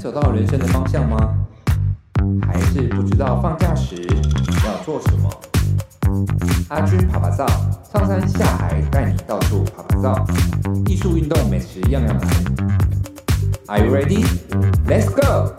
走到人生的方向吗？还是不知道放假时要做什么？阿军爬爬照，上山下海带你到处爬爬照，艺术、运动、美食样样来。Are you ready? Let's go!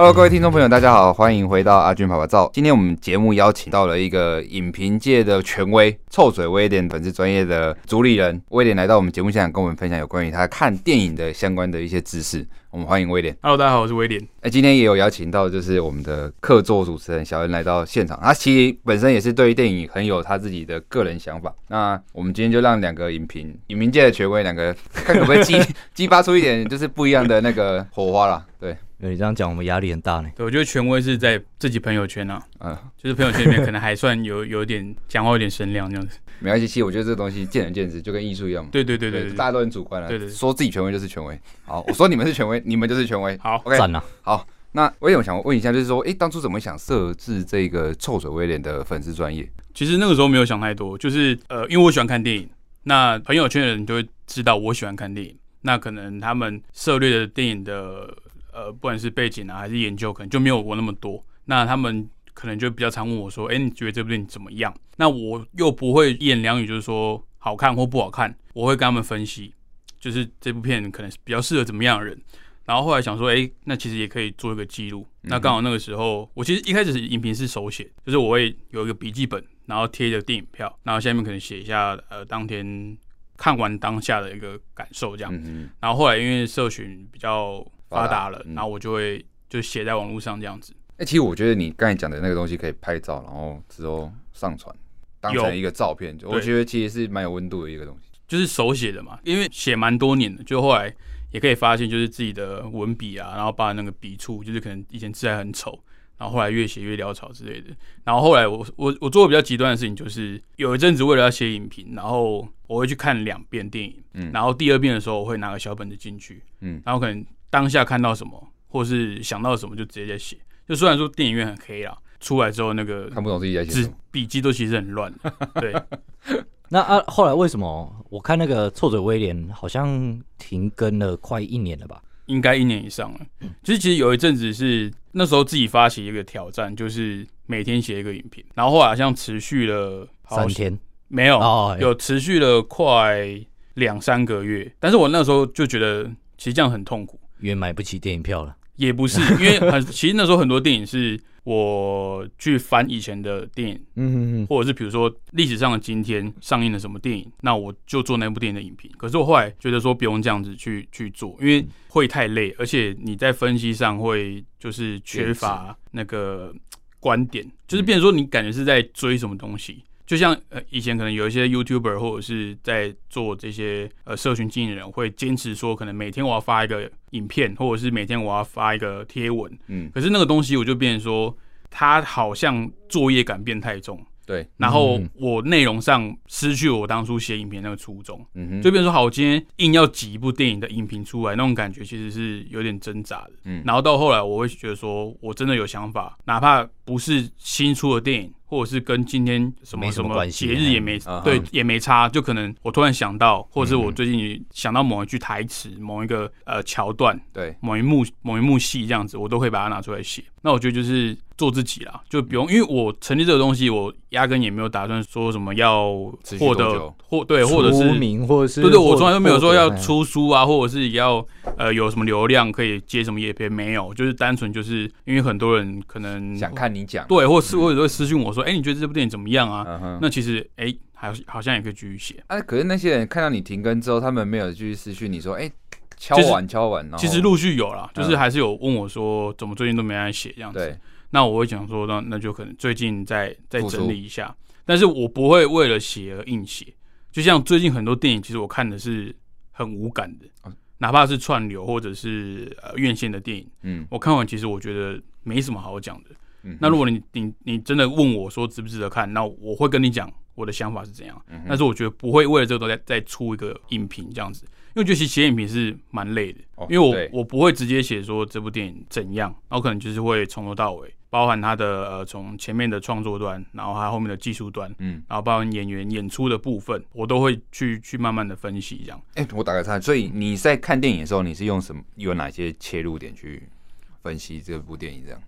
Hello，各位听众朋友，大家好，欢迎回到阿军爸爸照。今天我们节目邀请到了一个影评界的权威——臭嘴威廉粉丝专业的主理人威廉，来到我们节目现场，跟我们分享有关于他看电影的相关的一些知识。我们欢迎威廉。Hello，大家好，我是威廉。哎，今天也有邀请到，就是我们的客座主持人小恩来到现场。他其实本身也是对于电影很有他自己的个人想法。那我们今天就让两个影评、影评界的权威，两个看可不可以激 激发出一点就是不一样的那个火花啦。对。你这样讲，我们压力很大呢。对，我觉得权威是在自己朋友圈啊，嗯，就是朋友圈里面可能还算有 有点讲话有点声量这样子。没关系，其实我觉得这个东西见仁见智，就跟艺术一样嘛。对对对对，对，大家都很主观啊。对对，说自己权威就是权威。好，我说你们是权威，你们就是权威。好，OK，赞了。好，那我想问一下，就是说，哎，当初怎么想设置这个臭嘴威廉的粉丝专业？其实那个时候没有想太多，就是呃，因为我喜欢看电影，那朋友圈的人就会知道我喜欢看电影，那可能他们涉猎的电影的。呃，不管是背景啊，还是研究，可能就没有我那么多。那他们可能就比较常问我说：“哎、欸，你觉得这部电影怎么样？”那我又不会一言两语就是说好看或不好看，我会跟他们分析，就是这部片可能比较适合怎么样的人。然后后来想说：“哎、欸，那其实也可以做一个记录。”那刚好那个时候，我其实一开始是影评是手写，就是我会有一个笔记本，然后贴一个电影票，然后下面可能写一下呃当天看完当下的一个感受这样。然后后来因为社群比较发达了，然后我就会就写在网络上这样子。哎、欸，其实我觉得你刚才讲的那个东西可以拍照，然后之后上传，当成一个照片，我觉得其实是蛮有温度的一个东西。就是手写的嘛，因为写蛮多年的，就后来也可以发现，就是自己的文笔啊，然后把那个笔触，就是可能以前字还很丑，然后后来越写越潦草之类的。然后后来我我我做的比较极端的事情，就是有一阵子为了要写影评，然后我会去看两遍电影，嗯，然后第二遍的时候我会拿个小本子进去，嗯，然后可能。当下看到什么，或是想到什么，就直接在写。就虽然说电影院很黑啦，出来之后那个看不懂自己在写，笔记都其实很乱。对，那啊，后来为什么我看那个臭嘴威廉好像停更了快一年了吧？应该一年以上了。其实其实有一阵子是那时候自己发起一个挑战，就是每天写一个影评，然后后来好像持续了三天，没有，哦、有持续了快两三个月。但是我那时候就觉得，其实这样很痛苦。因为买不起电影票了，也不是，因为很其实那时候很多电影是我去翻以前的电影，嗯嗯嗯，或者是比如说历史上的今天上映了什么电影，那我就做那部电影的影评。可是我后来觉得说不用这样子去去做，因为会太累，而且你在分析上会就是缺乏那个观点，就是变成说你感觉是在追什么东西。就像呃以前可能有一些 YouTuber 或者是在做这些呃社群经营的人会坚持说，可能每天我要发一个影片，或者是每天我要发一个贴文，嗯，可是那个东西我就变成说，它好像作业感变太重。对，然后我内容上失去了我当初写影片那个初衷，嗯哼，就变成说，好，我今天硬要挤一部电影的影评出来，那种感觉其实是有点挣扎的，嗯，然后到后来我会觉得说，我真的有想法，哪怕不是新出的电影，或者是跟今天什么什么节日也没对也没差，就可能我突然想到，或者是我最近想到某一句台词、某一个呃桥段，对，某一幕某一幕戏这样子，我都会把它拿出来写。那我觉得就是。做自己啦，就不用，因为我成立这个东西，我压根也没有打算说什么要获得或对，或者是名，或者是对对，我从来都没有说要出书啊，或者是要呃有什么流量可以接什么业配，没有，就是单纯就是因为很多人可能想看你讲，对，或是或者会私信我说，哎，你觉得这部电影怎么样啊？那其实哎，还好像也可以继续写。哎，可是那些人看到你停更之后，他们没有继续私讯你说，哎，敲完敲完，其实陆续有啦，就是还是有问我说，怎么最近都没来写这样子。那我会讲说，那那就可能最近再再整理一下，但是我不会为了写而硬写。就像最近很多电影，其实我看的是很无感的，哪怕是串流或者是呃院线的电影，嗯，我看完其实我觉得没什么好讲的。那如果你你你真的问我说值不值得看，那我会跟你讲我的想法是怎样。嗯但是我觉得不会为了这个再再出一个影评这样子。因为觉得写影评是蛮累的，因为我我不会直接写说这部电影怎样，然后可能就是会从头到尾包含它的呃从前面的创作端，然后它后面的技术端，嗯，然后包含演员演出的部分，我都会去去慢慢的分析这样。哎、欸，我打个岔，所以你在看电影的时候，你是用什么？有哪些切入点去分析这部电影？这样，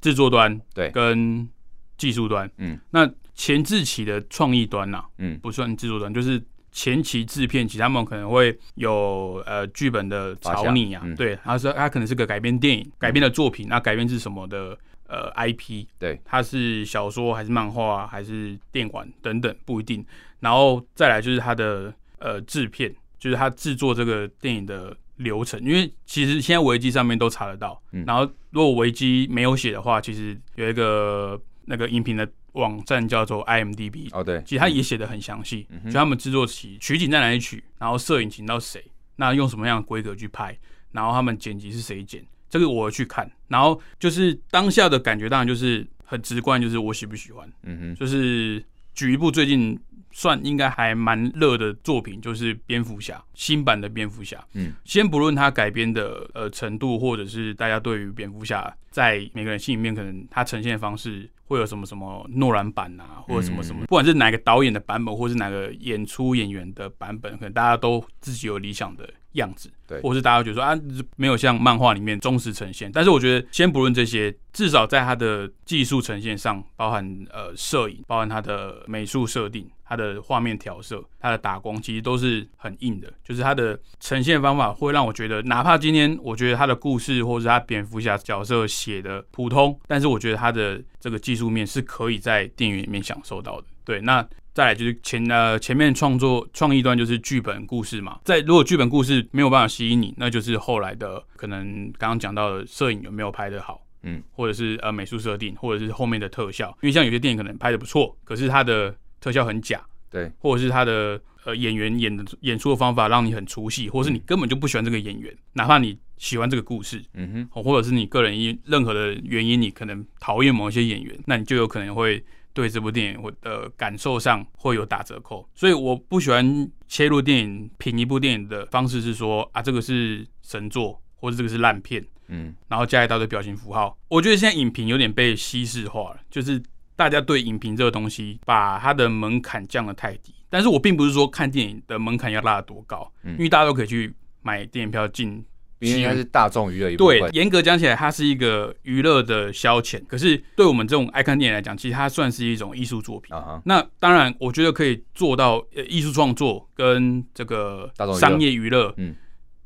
制作端对，跟技术端，嗯，那前置期的创意端呐、啊，嗯，不算制作端，就是。前期制片其实他们可能会有呃剧本的草拟啊，嗯、对，他说他可能是个改编电影改编的作品，那改编是什么的呃 IP，对，它是小说还是漫画还是电玩等等不一定，然后再来就是它的呃制片，就是他制作这个电影的流程，因为其实现在维基上面都查得到，嗯、然后如果维基没有写的话，其实有一个那个音频的。网站叫做 IMDB 哦，对，其实他也写的很详细，嗯、就他们制作起取景在哪里取，然后摄影请到谁，那用什么样的规格去拍，然后他们剪辑是谁剪，这个我去看，然后就是当下的感觉，当然就是很直观，就是我喜不喜欢，嗯哼，就是举一部最近算应该还蛮热的作品，就是蝙蝠侠新版的蝙蝠侠，嗯，先不论它改编的呃程度，或者是大家对于蝙蝠侠在每个人心里面可能他呈现的方式。会有什么什么诺兰版啊，或者什么什么，不管是哪个导演的版本，或是哪个演出演员的版本，可能大家都自己有理想的样子，对，或是大家觉得说啊，没有像漫画里面忠实呈现。但是我觉得，先不论这些，至少在它的技术呈现上，包含呃摄影，包含它的美术设定。它的画面调色，它的打光，其实都是很硬的。就是它的呈现方法会让我觉得，哪怕今天我觉得它的故事或者是它蝙蝠侠角色写的普通，但是我觉得它的这个技术面是可以在电影里面享受到的。对，那再来就是前呃前面创作创意端就是剧本故事嘛。在如果剧本故事没有办法吸引你，那就是后来的可能刚刚讲到的摄影有没有拍得好，嗯，或者是呃美术设定，或者是后面的特效。因为像有些电影可能拍的不错，可是它的特效很假，对，或者是它的呃演员演的演出的方法让你很出戏，或者是你根本就不喜欢这个演员，哪怕你喜欢这个故事，嗯哼，或者是你个人因任何的原因，你可能讨厌某一些演员，那你就有可能会对这部电影我的感受上会有打折扣。所以我不喜欢切入电影评一部电影的方式是说啊，这个是神作，或者这个是烂片，嗯，然后加一大堆表情符号。我觉得现在影评有点被西式化了，就是。大家对影评这个东西，把它的门槛降得太低。但是我并不是说看电影的门槛要拉得多高，嗯，因为大家都可以去买电影票进，应该是大众娱乐一部分。对，严格讲起来，它是一个娱乐的消遣。可是对我们这种爱看电影来讲，其实它算是一种艺术作品。Uh huh. 那当然，我觉得可以做到呃艺术创作跟这个商业娱乐，嗯，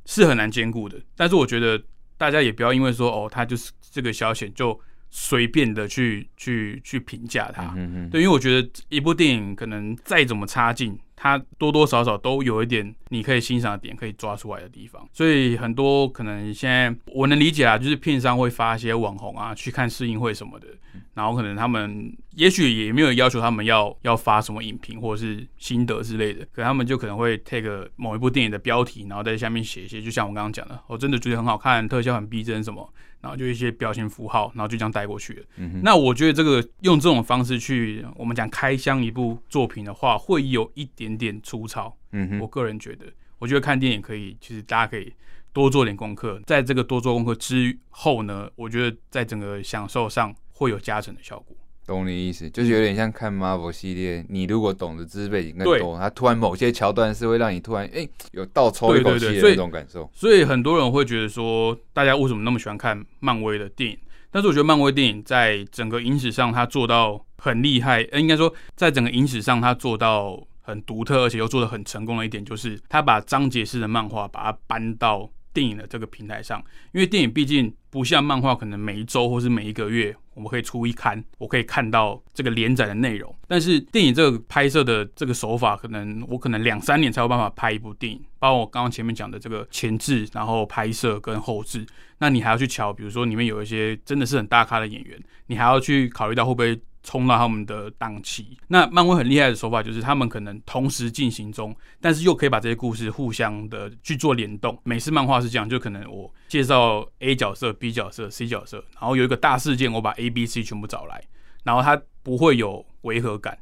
是很难兼顾的。但是我觉得大家也不要因为说哦，它就是这个消遣就。随便的去去去评价它，嗯嗯对，因为我觉得一部电影可能再怎么差劲，它多多少少都有一点你可以欣赏的点，可以抓出来的地方。所以很多可能现在我能理解啊，就是片商会发一些网红啊去看试映会什么的，然后可能他们也许也没有要求他们要要发什么影评或者是心得之类的，可他们就可能会 take 某一部电影的标题，然后在下面写一些，就像我刚刚讲的，我真的觉得很好看，特效很逼真什么。然后就一些表情符号，然后就这样带过去了。嗯、哼那我觉得这个用这种方式去，我们讲开箱一部作品的话，会有一点点粗糙。嗯哼，我个人觉得，我觉得看电影可以，其实大家可以多做点功课。在这个多做功课之后呢，我觉得在整个享受上会有加成的效果。懂你意思，就是有点像看 Marvel 系列，你如果懂得知识背景更多，它突然某些桥段是会让你突然哎、欸、有倒抽一口气的那种感受。所以很多人会觉得说，大家为什么那么喜欢看漫威的电影？但是我觉得漫威电影在整个影史上，它做到很厉害，呃，应该说在整个影史上，它做到很独特，而且又做的很成功的一点，就是它把章节式的漫画把它搬到。电影的这个平台上，因为电影毕竟不像漫画，可能每一周或是每一个月，我们可以出一刊，我可以看到这个连载的内容。但是电影这个拍摄的这个手法，可能我可能两三年才有办法拍一部电影，包括我刚刚前面讲的这个前置，然后拍摄跟后置，那你还要去瞧，比如说里面有一些真的是很大咖的演员，你还要去考虑到会不会。冲到他们的档期，那漫威很厉害的手法就是他们可能同时进行中，但是又可以把这些故事互相的去做联动。美式漫画是这样，就可能我介绍 A 角色、B 角色、C 角色，然后有一个大事件，我把 A、B、C 全部找来，然后它不会有违和感，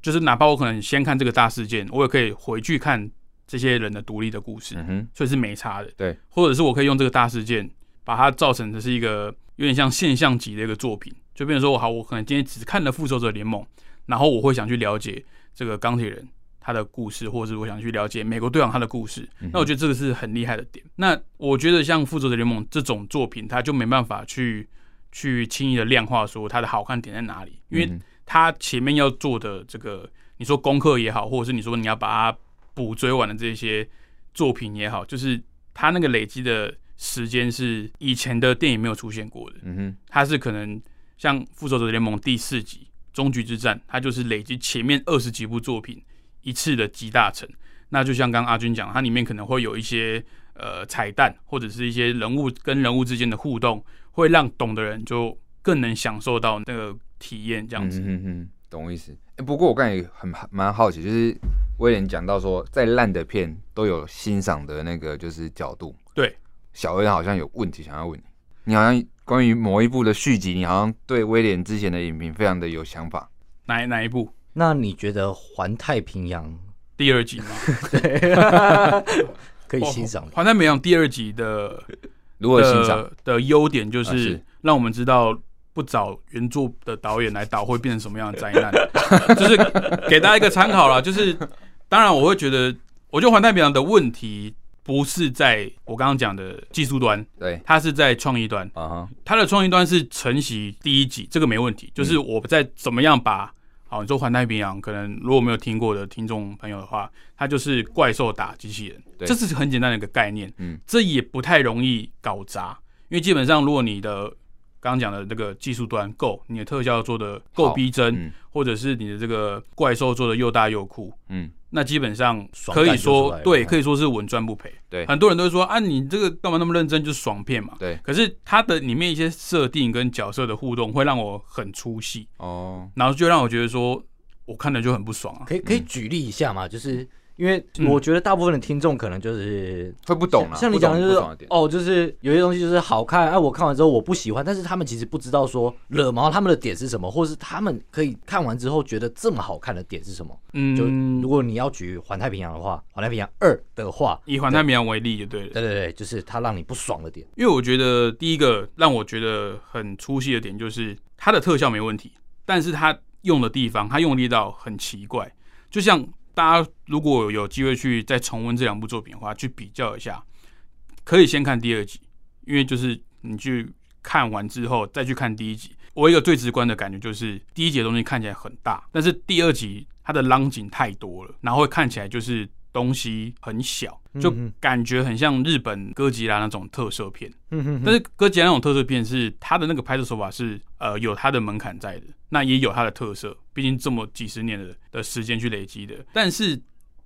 就是哪怕我可能先看这个大事件，我也可以回去看这些人的独立的故事，嗯，所以是没差的。对，或者是我可以用这个大事件把它造成的是一个。有点像现象级的一个作品，就变成说，好，我可能今天只看了《复仇者联盟》，然后我会想去了解这个钢铁人他的故事，或者是我想去了解美国队长他的故事。那我觉得这个是很厉害的点。那我觉得像《复仇者联盟》这种作品，它就没办法去去轻易的量化说它的好看点在哪里，因为它前面要做的这个，你说功课也好，或者是你说你要把它补追完的这些作品也好，就是它那个累积的。时间是以前的电影没有出现过的，嗯哼，它是可能像《复仇者联盟》第四集《终局之战》，它就是累积前面二十几部作品一次的集大成。那就像刚刚阿军讲，它里面可能会有一些呃彩蛋，或者是一些人物跟人物之间的互动，会让懂的人就更能享受到那个体验。这样子，嗯哼，懂我意思。欸，不过我刚才也很蛮好奇，就是威廉讲到说，再烂的片都有欣赏的那个就是角度，对。小恩好像有问题想要问你，你好像关于某一部的续集，你好像对威廉之前的影评非常的有想法。哪哪一部？那你觉得《环太平洋》第二集吗？对，可以欣赏。《环太平洋》第二集的如何欣赏的优点就是让我们知道不找原著的导演来导会变成什么样的灾难，就是给大家一个参考啦。就是当然我会觉得，我觉得《环太平洋》的问题。不是在我刚刚讲的技术端，对，它是在创意端。啊哈，它的创意端是承袭第一集，这个没问题。就是我在怎么样把，好，你说环太平洋，可能如果没有听过的听众朋友的话，它就是怪兽打机器人，这是很简单的一个概念。嗯，这也不太容易搞砸，因为基本上如果你的刚刚讲的那个技术端够，你的特效做的够逼真，嗯、或者是你的这个怪兽做的又大又酷，嗯。那基本上可以说，对，可以说是稳赚不赔。对，很多人都会说啊，你这个干嘛那么认真，就是爽片嘛。对。可是它的里面一些设定跟角色的互动，会让我很出戏哦，然后就让我觉得说，我看了就很不爽啊。可以可以举例一下嘛？就是。因为我觉得大部分的听众可能就是会不懂啊，像你讲的就是哦，就是有些东西就是好看，哎，我看完之后我不喜欢，但是他们其实不知道说惹毛他们的点是什么，或是他们可以看完之后觉得这么好看的点是什么。嗯，就如果你要举《环太平洋》的话，《环太平洋二》的话，以《环太平洋》为例就对了。对对对，就是它让你不爽的点。因为我觉得第一个让我觉得很出戏的点就是它的特效没问题，但是它用的地方，它用力到很奇怪，就像。大家如果有机会去再重温这两部作品的话，去比较一下，可以先看第二集，因为就是你去看完之后再去看第一集，我一个最直观的感觉就是第一集的东西看起来很大，但是第二集它的浪景太多了，然后会看起来就是。东西很小，就感觉很像日本哥吉拉那种特色片。嗯哼，但是哥吉拉那种特色片是它的那个拍摄手法是呃有它的门槛在的，那也有它的特色，毕竟这么几十年的的时间去累积的。但是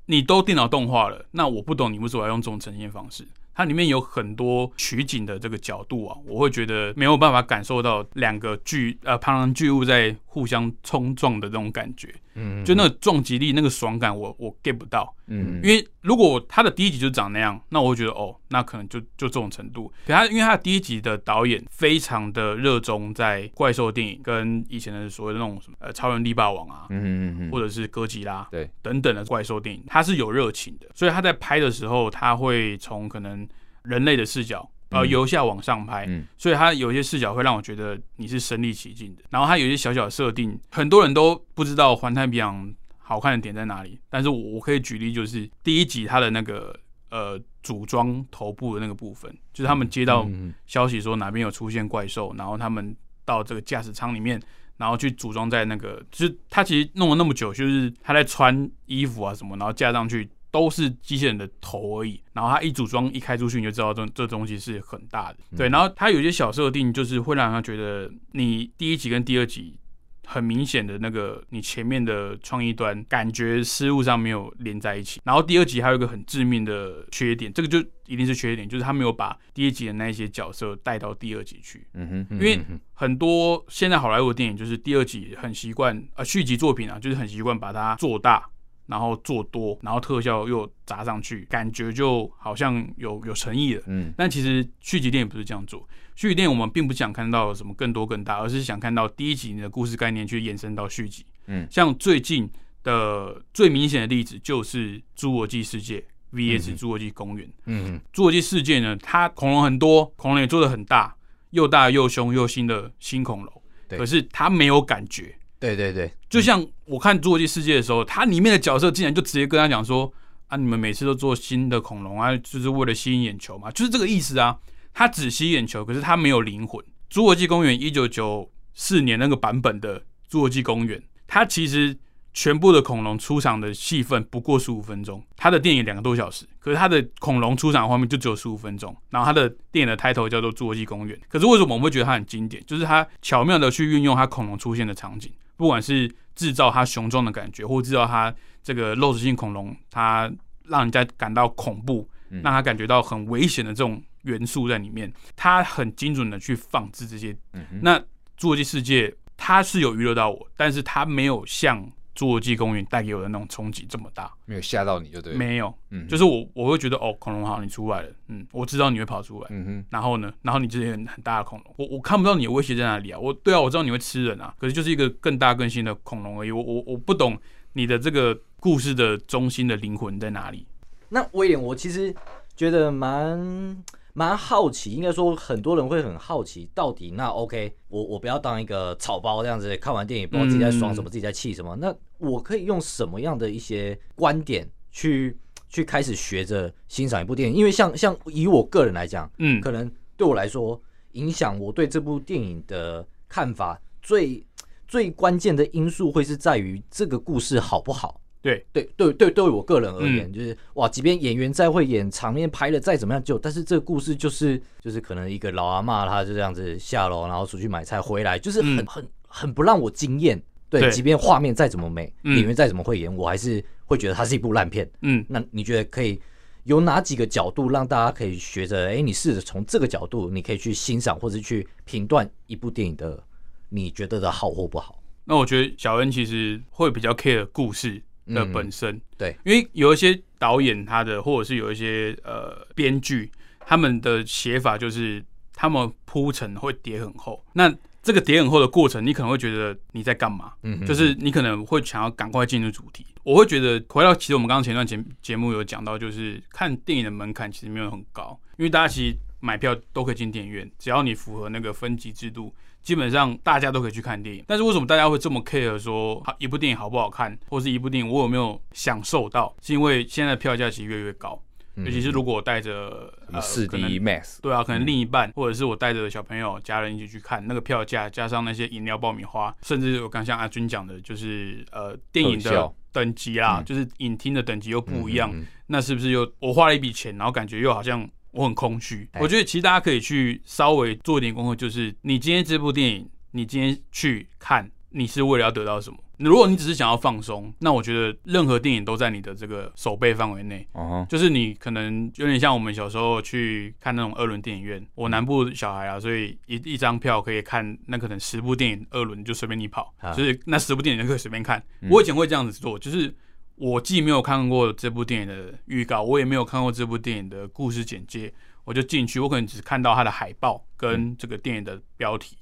你都电脑动画了，那我不懂你为什么要用这种呈现方式。它里面有很多取景的这个角度啊，我会觉得没有办法感受到两个巨呃庞然巨物在互相冲撞的那种感觉，嗯，就那个撞击力、那个爽感我，我我 get 不到，嗯，因为如果他的第一集就长那样，那我会觉得哦，那可能就就这种程度。可他因为他的第一集的导演非常的热衷在怪兽电影跟以前的所谓的那种什么呃超人力霸王啊，嗯嗯嗯，或者是哥吉拉对。等等的怪兽电影，他是有热情的，所以他在拍的时候他会从可能。人类的视角，呃，由下往上拍，嗯，所以它有一些视角会让我觉得你是身临其境的。然后它有一些小小的设定，很多人都不知道《环太平洋》好看的点在哪里。但是我我可以举例，就是第一集它的那个呃组装头部的那个部分，就是他们接到消息说哪边有出现怪兽，然后他们到这个驾驶舱里面，然后去组装在那个，就是他其实弄了那么久，就是他在穿衣服啊什么，然后架上去。都是机器人的头而已，然后它一组装一开出去，你就知道这这东西是很大的。对，然后它有些小设定，就是会让他觉得你第一集跟第二集很明显的那个你前面的创意端感觉失误上没有连在一起。然后第二集还有一个很致命的缺点，这个就一定是缺点，就是他没有把第一集的那一些角色带到第二集去。嗯哼，因为很多现在好莱坞电影就是第二集很习惯啊，续集作品啊，就是很习惯把它做大。然后做多，然后特效又砸上去，感觉就好像有有诚意了。嗯，但其实续集电影不是这样做。续集电影我们并不想看到什么更多更大，而是想看到第一集的故事概念去延伸到续集。嗯，像最近的最明显的例子就是《侏罗纪世界》VS《侏罗纪公园》。嗯，《侏罗纪世界》呢，它恐龙很多，恐龙也做的很大，又大又凶又新的新恐龙，可是它没有感觉。对对对，就像我看《侏罗纪世界》的时候，它里面的角色竟然就直接跟他讲说：“啊，你们每次都做新的恐龙啊，就是为了吸引眼球嘛，就是这个意思啊。”他只吸眼球，可是他没有灵魂。《侏罗纪公园》一九九四年那个版本的《侏罗纪公园》，它其实。全部的恐龙出场的戏份不过十五分钟，它的电影两个多小时，可是它的恐龙出场画面就只有十五分钟。然后它的电影的 title 叫做《侏罗纪公园》，可是为什么我们会觉得它很经典？就是它巧妙的去运用它恐龙出现的场景，不管是制造它雄壮的感觉，或制造它这个肉食性恐龙，它让人家感到恐怖，让它感觉到很危险的这种元素在里面，它很精准的去放置这些。那《侏罗纪世界》它是有娱乐到我，但是它没有像。侏罗纪公园带给我的那种冲击这么大，没有吓到你就对，没有，嗯，就是我我会觉得哦，恐龙好，你出来了，嗯，我知道你会跑出来，嗯哼，然后呢，然后你这些很很大的恐龙，我我看不到你的威胁在哪里啊，我对啊，我知道你会吃人啊，可是就是一个更大更新的恐龙而已，我我我不懂你的这个故事的中心的灵魂在哪里。那威廉，我其实觉得蛮。蛮好奇，应该说很多人会很好奇，到底那 OK，我我不要当一个草包这样子，看完电影不知道自己在爽什么，嗯、自己在气什么。那我可以用什么样的一些观点去去开始学着欣赏一部电影？因为像像以我个人来讲，嗯，可能对我来说，影响我对这部电影的看法最最关键的因素会是在于这个故事好不好。对对对对，对我个人而言，嗯、就是哇，即便演员再会演，场面拍的再怎么样，就但是这个故事就是就是可能一个老阿妈，她就这样子下楼，然后出去买菜回来，就是很、嗯、很很不让我惊艳。对，对即便画面再怎么美，嗯、演员再怎么会演，我还是会觉得它是一部烂片。嗯，那你觉得可以有哪几个角度让大家可以学着？哎，你试着从这个角度，你可以去欣赏或者去评断一部电影的，你觉得的好或不好？那我觉得小恩其实会比较 care 故事。的本身、嗯、对，因为有一些导演他的，或者是有一些呃编剧，他们的写法就是他们铺陈会叠很厚。那这个叠很厚的过程，你可能会觉得你在干嘛？嗯就是你可能会想要赶快进入主题。我会觉得回到其实我们刚刚前段节节目有讲到，就是看电影的门槛其实没有很高，因为大家其实买票都可以进电影院，只要你符合那个分级制度。基本上大家都可以去看电影，但是为什么大家会这么 care 说一部电影好不好看，或是一部电影我有没有享受到？是因为现在的票价其实越来越高，嗯、尤其是如果我带着四 D Max，对啊，可能另一半、嗯、或者是我带着小朋友、家人一起去看，那个票价加上那些饮料、爆米花，甚至我刚像阿军讲的，就是呃电影的等级啦，嗯、就是影厅的等级又不一样，那是不是又我花了一笔钱，然后感觉又好像。我很空虚，我觉得其实大家可以去稍微做一点功课，就是你今天这部电影，你今天去看，你是为了要得到什么？如果你只是想要放松，那我觉得任何电影都在你的这个手背范围内。哦，就是你可能有点像我们小时候去看那种二轮电影院，我南部小孩啊，所以一一张票可以看，那可能十部电影二轮就随便你跑，就是那十部电影就可以随便看。我以前会这样子做，就是。我既没有看过这部电影的预告，我也没有看过这部电影的故事简介，我就进去，我可能只看到它的海报跟这个电影的标题，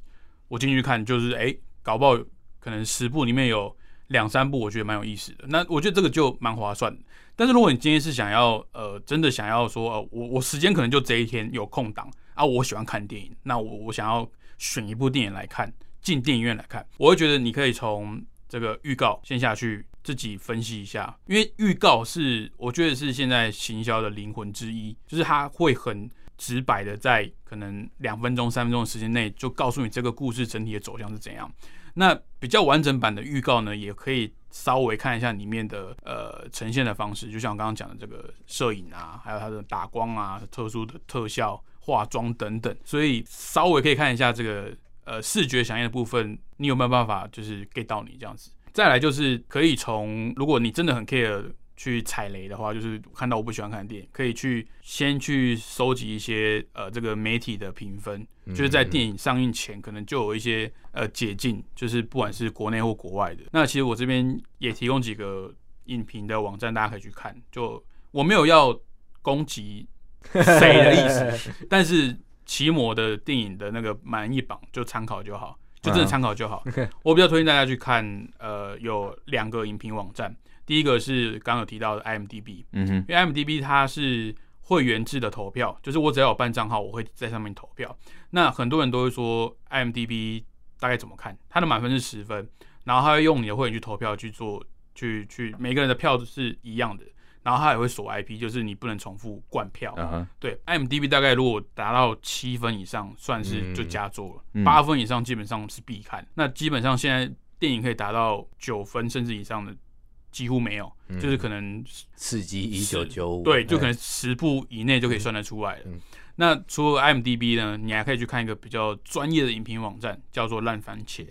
我进去看，就是哎、搞不好可能十部里面有两三部我觉得蛮有意思的，那我觉得这个就蛮划算。但是如果你今天是想要呃真的想要说，呃、我我时间可能就这一天有空档啊，我喜欢看电影，那我我想要选一部电影来看，进电影院来看，我会觉得你可以从这个预告先下去。自己分析一下，因为预告是我觉得是现在行销的灵魂之一，就是它会很直白的在可能两分钟、三分钟的时间内就告诉你这个故事整体的走向是怎样。那比较完整版的预告呢，也可以稍微看一下里面的呃呈现的方式，就像我刚刚讲的这个摄影啊，还有它的打光啊、特殊的特效、化妆等等，所以稍微可以看一下这个呃视觉响应的部分，你有没有办法就是 get 到你这样子？再来就是可以从，如果你真的很 care 去踩雷的话，就是看到我不喜欢看的电影，可以去先去收集一些呃这个媒体的评分，就是在电影上映前可能就有一些呃解禁，就是不管是国内或国外的。那其实我这边也提供几个影评的网站，大家可以去看。就我没有要攻击谁的意思，但是奇摩的电影的那个满意榜就参考就好。就真的参考就好。我比较推荐大家去看，呃，有两个影评网站。第一个是刚刚有提到的 IMDB，嗯哼，因为 IMDB 它是会员制的投票，就是我只要有办账号，我会在上面投票。那很多人都会说 IMDB 大概怎么看？它的满分是十分，然后他会用你的会员去投票去做，去去每个人的票都是一样的，然后它也会锁 IP，就是你不能重复灌票。Uh huh. 对，IMDB 大概如果达到七分以上，算是就佳作了；八、嗯、分以上基本上是必看。那基本上现在电影可以达到九分甚至以上的。几乎没有，嗯、就是可能刺激一九九五，对，就可能十部以内就可以算得出来了。那除了 IMDB 呢，你还可以去看一个比较专业的影评网站，叫做烂番茄。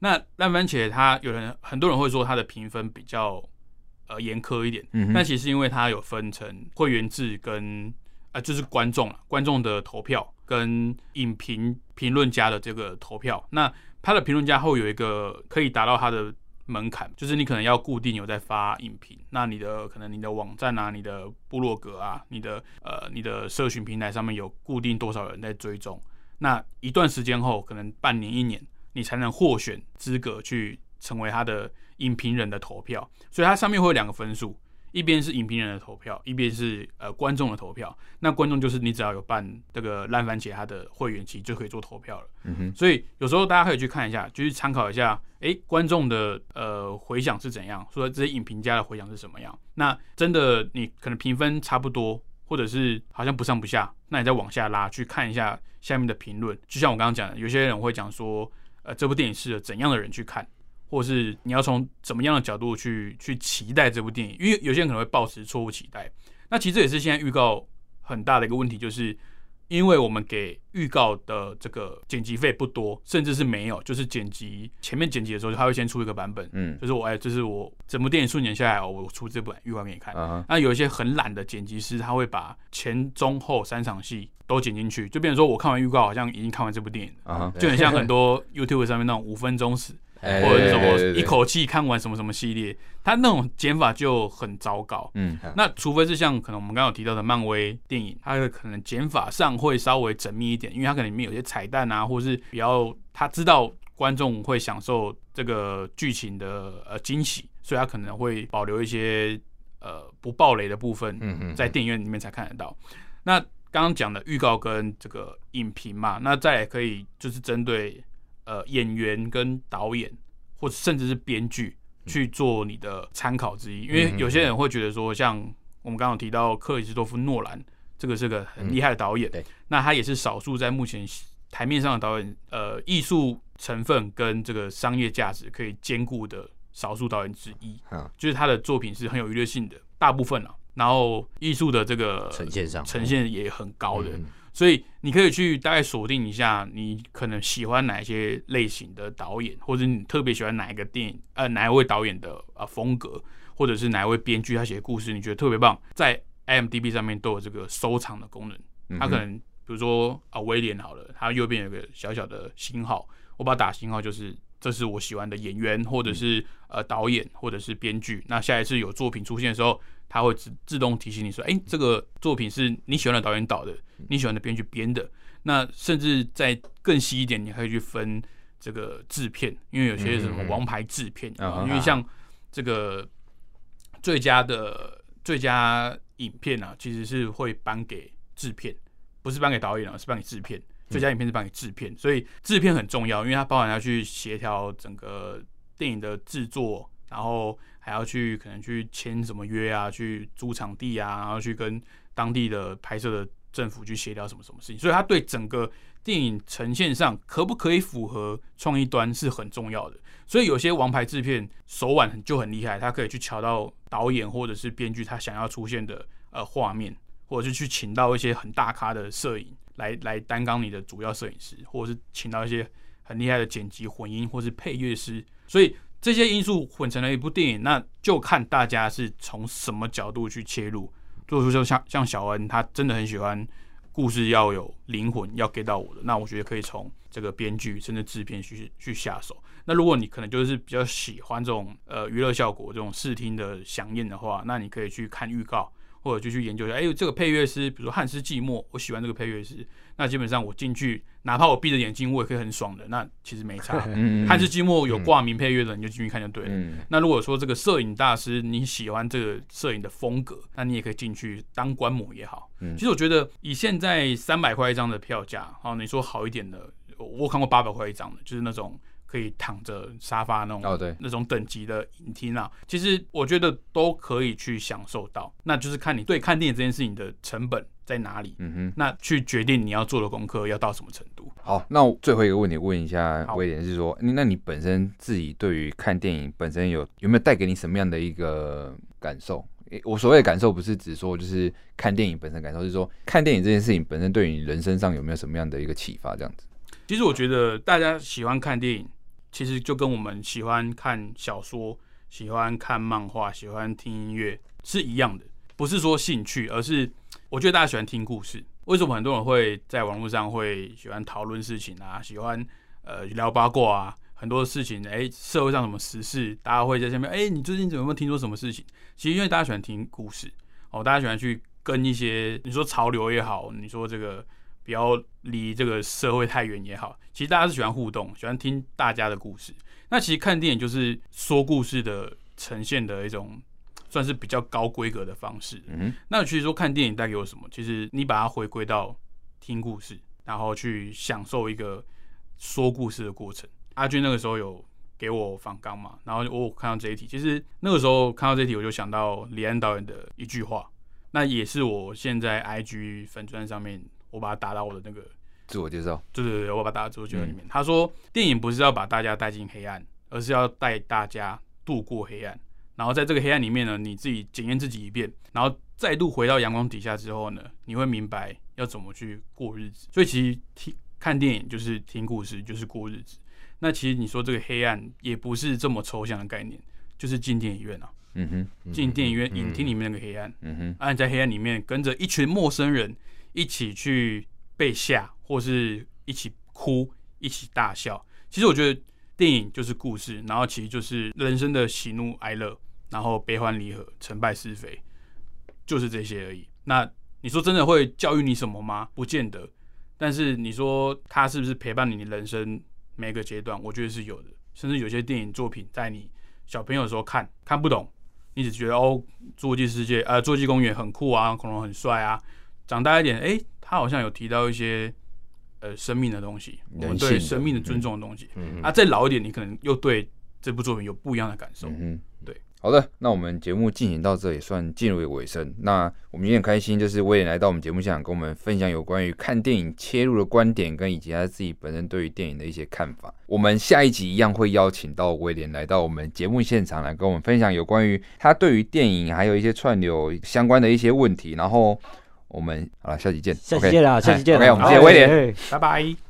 那烂番茄它有人很多人会说它的评分比较呃严苛一点，嗯、但其实因为它有分成会员制跟啊、呃、就是观众观众的投票跟影评评论家的这个投票。那他的评论家后有一个可以达到他的。门槛就是你可能要固定有在发影评，那你的可能你的网站啊、你的部落格啊、你的呃、你的社群平台上面有固定多少人在追踪，那一段时间后，可能半年一年，你才能获选资格去成为他的影评人的投票，所以它上面会有两个分数。一边是影评人的投票，一边是呃观众的投票。那观众就是你只要有办这个烂番茄它的会员期就可以做投票了。嗯哼。所以有时候大家可以去看一下，就是参考一下，哎、欸，观众的呃回响是怎样，说这些影评家的回响是什么样。那真的你可能评分差不多，或者是好像不上不下，那你再往下拉去看一下下面的评论。就像我刚刚讲的，有些人会讲说，呃，这部电影适合怎样的人去看。或是你要从怎么样的角度去去期待这部电影，因为有些人可能会抱持错误期待。那其实这也是现在预告很大的一个问题，就是因为我们给预告的这个剪辑费不多，甚至是没有，就是剪辑前面剪辑的时候，他会先出一个版本，嗯，就是我哎，这、就是我整部电影顺剪下来，我出这部预告给你看。Uh huh. 那有一些很懒的剪辑师，他会把前中后三场戏都剪进去，就变成说我看完预告，好像已经看完这部电影了，uh huh. 就很像很多 YouTube 上面那种五分钟时。或者是什么一口气看完什么什么系列，他那种剪法就很糟糕。嗯，那除非是像可能我们刚刚有提到的漫威电影，它的可能剪法上会稍微缜密一点，因为它可能里面有些彩蛋啊，或是比较他知道观众会享受这个剧情的呃惊喜，所以他可能会保留一些呃不暴雷的部分，在电影院里面才看得到。那刚刚讲的预告跟这个影评嘛，那再也可以就是针对。呃，演员跟导演，或者甚至是编剧去做你的参考之一，因为有些人会觉得说，像我们刚刚提到克里斯多夫诺兰，这个是个很厉害的导演，嗯、那他也是少数在目前台面上的导演，呃，艺术成分跟这个商业价值可以兼顾的少数导演之一，嗯、就是他的作品是很有娱乐性的，大部分啊，然后艺术的这个呈现上。呈现也很高的。嗯所以你可以去大概锁定一下，你可能喜欢哪一些类型的导演，或者你特别喜欢哪一个电影，呃，哪一位导演的啊风格，或者是哪一位编剧他写的故事，你觉得特别棒，在 IMDB 上面都有这个收藏的功能。他可能比如说啊威廉好了，他右边有个小小的星号，我把它打星号就是。这是我喜欢的演员，或者是呃导演，或者是编剧。那下一次有作品出现的时候，他会自自动提醒你说：“哎，这个作品是你喜欢的导演导的，你喜欢的编剧编的。”那甚至再更细一点，你可以去分这个制片，因为有些什么王牌制片，因为像这个最佳的最佳影片啊，其实是会颁给制片，不是颁给导演啊，是颁给制片。最佳影片是帮你制片，所以制片很重要，因为它包含要去协调整个电影的制作，然后还要去可能去签什么约啊，去租场地啊，然后去跟当地的拍摄的政府去协调什么什么事情，所以它对整个电影呈现上可不可以符合创意端是很重要的。所以有些王牌制片手腕就很厉害，他可以去瞧到导演或者是编剧他想要出现的呃画面，或者是去请到一些很大咖的摄影。来来担纲你的主要摄影师，或者是请到一些很厉害的剪辑、混音或是配乐师，所以这些因素混成了一部电影，那就看大家是从什么角度去切入。做出就像像小恩，他真的很喜欢故事要有灵魂，要给到我的，那我觉得可以从这个编剧甚至制片去去下手。那如果你可能就是比较喜欢这种呃娱乐效果、这种视听的响应的话，那你可以去看预告。或者就去研究一下，哎，这个配乐师，比如说汉斯季默，我喜欢这个配乐师，那基本上我进去，哪怕我闭着眼睛，我也可以很爽的。那其实没差。汉斯季默有挂名配乐的，你就进去看就对了。嗯、那如果说这个摄影大师你喜欢这个摄影的风格，那你也可以进去当观摩也好。嗯、其实我觉得以现在三百块一张的票价，好，你说好一点的，我看过八百块一张的，就是那种。可以躺着沙发那种哦，对，那种等级的影厅啊，其实我觉得都可以去享受到，那就是看你对看电影这件事情的成本在哪里，嗯哼，那去决定你要做的功课要到什么程度。好，那最后一个问题问一下威廉，是说，那你本身自己对于看电影本身有有没有带给你什么样的一个感受？我所谓的感受不是指说就是看电影本身感受，是说看电影这件事情本身对于你人生上有没有什么样的一个启发？这样子。其实我觉得大家喜欢看电影。其实就跟我们喜欢看小说、喜欢看漫画、喜欢听音乐是一样的，不是说兴趣，而是我觉得大家喜欢听故事。为什么很多人会在网络上会喜欢讨论事情啊？喜欢呃聊八卦啊？很多事情，哎，社会上什么时事，大家会在下面，哎，你最近有没有听说什么事情？其实因为大家喜欢听故事哦，大家喜欢去跟一些你说潮流也好，你说这个。不要离这个社会太远也好，其实大家是喜欢互动，喜欢听大家的故事。那其实看电影就是说故事的呈现的一种，算是比较高规格的方式。嗯，那其实说看电影带给我什么？其实你把它回归到听故事，然后去享受一个说故事的过程。阿军那个时候有给我访纲嘛，然后我看到这一题，其实那个时候看到这一题，我就想到李安导演的一句话，那也是我现在 IG 粉砖上面。我把它打到我的那个自我介绍，对对对，我把它打到自我介绍里面。嗯、他说，电影不是要把大家带进黑暗，而是要带大家度过黑暗。然后在这个黑暗里面呢，你自己检验自己一遍，然后再度回到阳光底下之后呢，你会明白要怎么去过日子。所以其实听看电影就是听故事，就是过日子。那其实你说这个黑暗也不是这么抽象的概念，就是进电影院啊，嗯哼，进电影院影厅里面那个黑暗，嗯哼，啊，在黑暗里面跟着一群陌生人。一起去被吓，或是一起哭，一起大笑。其实我觉得电影就是故事，然后其实就是人生的喜怒哀乐，然后悲欢离合，成败是非，就是这些而已。那你说真的会教育你什么吗？不见得。但是你说他是不是陪伴你的人生每个阶段？我觉得是有的。甚至有些电影作品在你小朋友的时候看看不懂，你只觉得哦，侏罗纪世界，呃，侏罗纪公园很酷啊，恐龙很帅啊。长大一点，哎、欸，他好像有提到一些呃生命的东西，我们对生命的尊重的东西。嗯嗯、啊，再老一点，你可能又对这部作品有不一样的感受。嗯，对。好的，那我们节目进行到这也算进入尾声。那我们也很开心，就是威廉来到我们节目现场，跟我们分享有关于看电影切入的观点，跟以及他自己本身对于电影的一些看法。我们下一集一样会邀请到威廉来到我们节目现场，来跟我们分享有关于他对于电影还有一些串流相关的一些问题，然后。我们好了，下期见。下期见啦，下期见。OK，我们谢谢威廉，拜拜。